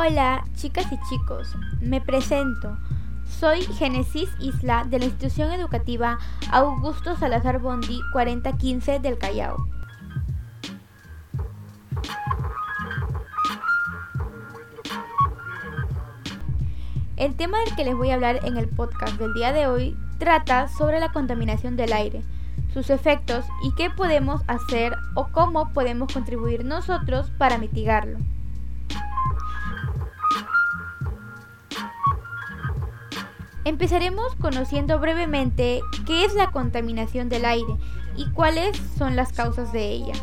Hola, chicas y chicos, me presento. Soy Genesis Isla de la institución educativa Augusto Salazar Bondi 4015 del Callao. El tema del que les voy a hablar en el podcast del día de hoy trata sobre la contaminación del aire, sus efectos y qué podemos hacer o cómo podemos contribuir nosotros para mitigarlo. Empezaremos conociendo brevemente qué es la contaminación del aire y cuáles son las causas de ella.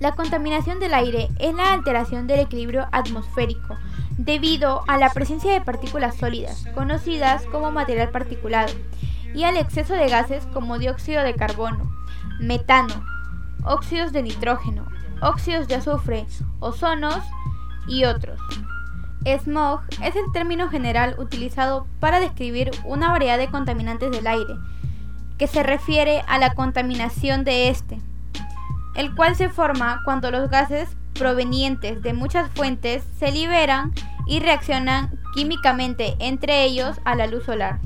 La contaminación del aire es la alteración del equilibrio atmosférico debido a la presencia de partículas sólidas, conocidas como material particulado, y al exceso de gases como dióxido de carbono, metano, óxidos de nitrógeno, óxidos de azufre, ozonos y otros. Smog es el término general utilizado para describir una variedad de contaminantes del aire, que se refiere a la contaminación de este, el cual se forma cuando los gases provenientes de muchas fuentes se liberan y reaccionan químicamente entre ellos a la luz solar.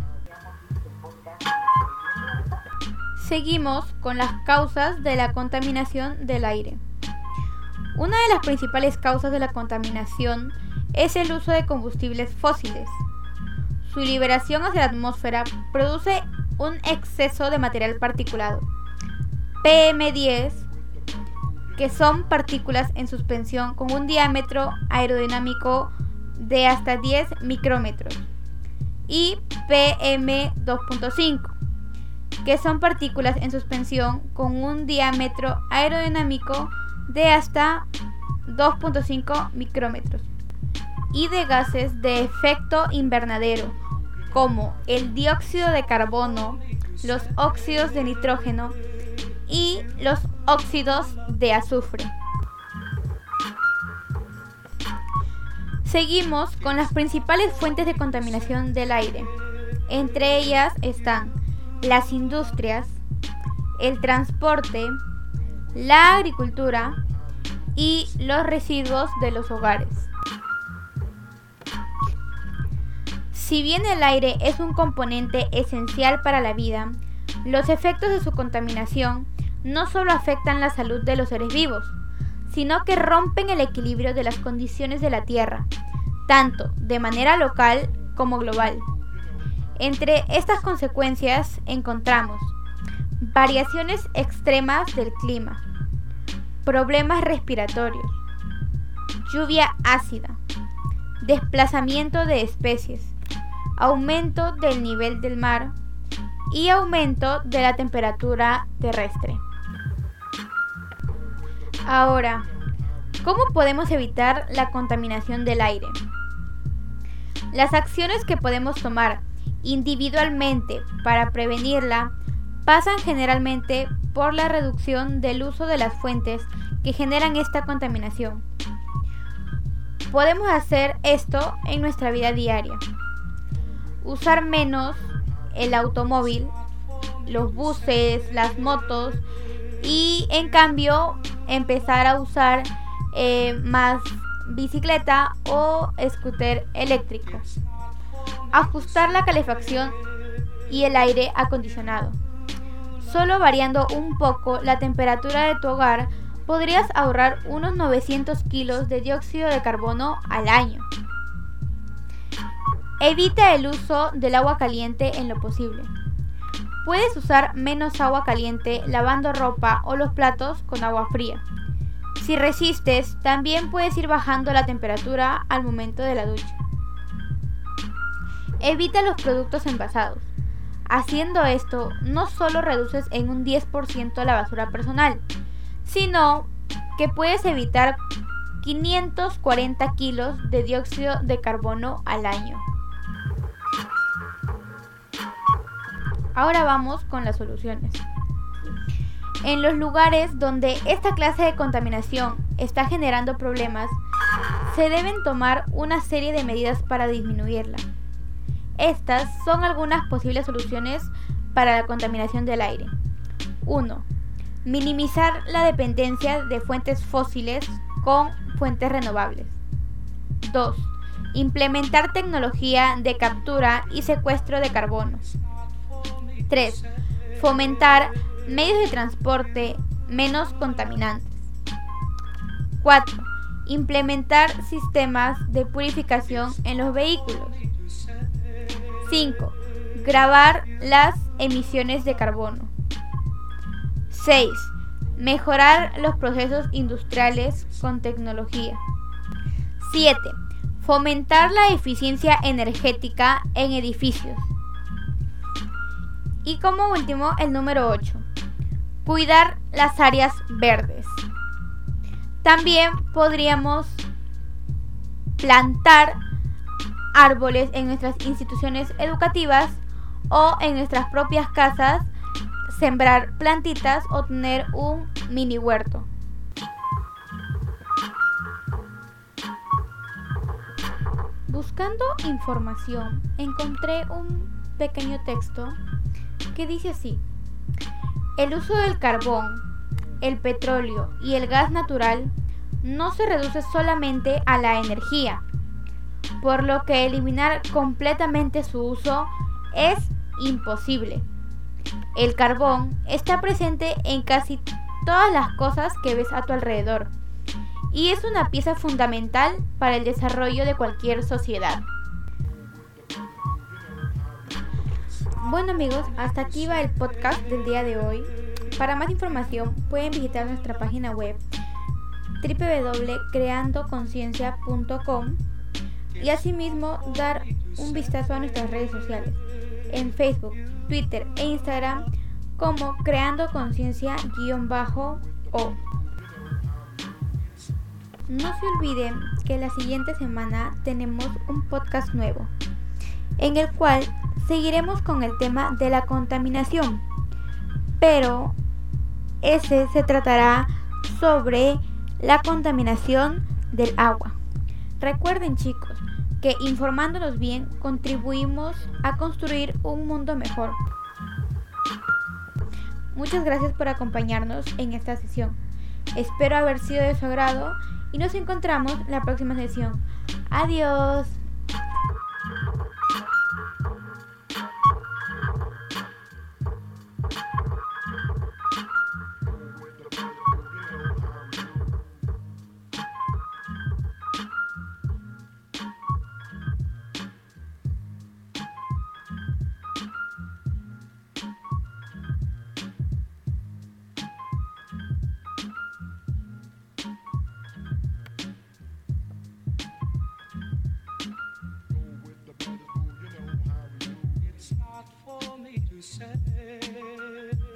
Seguimos con las causas de la contaminación del aire. Una de las principales causas de la contaminación es el uso de combustibles fósiles. Su liberación hacia la atmósfera produce un exceso de material particulado, PM10, que son partículas en suspensión con un diámetro aerodinámico de hasta 10 micrómetros, y PM2.5, que son partículas en suspensión con un diámetro aerodinámico de hasta 2.5 micrómetros, y de gases de efecto invernadero, como el dióxido de carbono, los óxidos de nitrógeno y los óxidos de azufre. Seguimos con las principales fuentes de contaminación del aire. Entre ellas están las industrias, el transporte, la agricultura y los residuos de los hogares. Si bien el aire es un componente esencial para la vida, los efectos de su contaminación no solo afectan la salud de los seres vivos, sino que rompen el equilibrio de las condiciones de la Tierra, tanto de manera local como global. Entre estas consecuencias encontramos variaciones extremas del clima, problemas respiratorios, lluvia ácida, desplazamiento de especies, aumento del nivel del mar y aumento de la temperatura terrestre. Ahora, ¿cómo podemos evitar la contaminación del aire? Las acciones que podemos tomar individualmente para prevenirla pasan generalmente por la reducción del uso de las fuentes que generan esta contaminación. Podemos hacer esto en nuestra vida diaria. Usar menos el automóvil, los buses, las motos y en cambio empezar a usar eh, más bicicleta o scooter eléctrico. Ajustar la calefacción y el aire acondicionado. Solo variando un poco la temperatura de tu hogar podrías ahorrar unos 900 kilos de dióxido de carbono al año. Evita el uso del agua caliente en lo posible. Puedes usar menos agua caliente lavando ropa o los platos con agua fría. Si resistes, también puedes ir bajando la temperatura al momento de la ducha. Evita los productos envasados. Haciendo esto, no solo reduces en un 10% la basura personal, sino que puedes evitar 540 kilos de dióxido de carbono al año. Ahora vamos con las soluciones. En los lugares donde esta clase de contaminación está generando problemas, se deben tomar una serie de medidas para disminuirla. Estas son algunas posibles soluciones para la contaminación del aire. 1. Minimizar la dependencia de fuentes fósiles con fuentes renovables. 2. Implementar tecnología de captura y secuestro de carbono. 3. Fomentar medios de transporte menos contaminantes. 4. Implementar sistemas de purificación en los vehículos. 5. Grabar las emisiones de carbono. 6. Mejorar los procesos industriales con tecnología. 7. Fomentar la eficiencia energética en edificios. Y como último, el número 8. Cuidar las áreas verdes. También podríamos plantar árboles en nuestras instituciones educativas o en nuestras propias casas, sembrar plantitas o tener un mini huerto. Buscando información, encontré un pequeño texto que dice así. El uso del carbón, el petróleo y el gas natural no se reduce solamente a la energía, por lo que eliminar completamente su uso es imposible. El carbón está presente en casi todas las cosas que ves a tu alrededor y es una pieza fundamental para el desarrollo de cualquier sociedad. Bueno amigos, hasta aquí va el podcast del día de hoy. Para más información pueden visitar nuestra página web www.creandoconciencia.com y asimismo dar un vistazo a nuestras redes sociales en Facebook, Twitter e Instagram como Creando Conciencia-o. No se olviden que la siguiente semana tenemos un podcast nuevo, en el cual seguiremos con el tema de la contaminación, pero ese se tratará sobre la contaminación del agua. Recuerden chicos que informándonos bien contribuimos a construir un mundo mejor. Muchas gracias por acompañarnos en esta sesión. Espero haber sido de su agrado y nos encontramos en la próxima sesión. Adiós. said.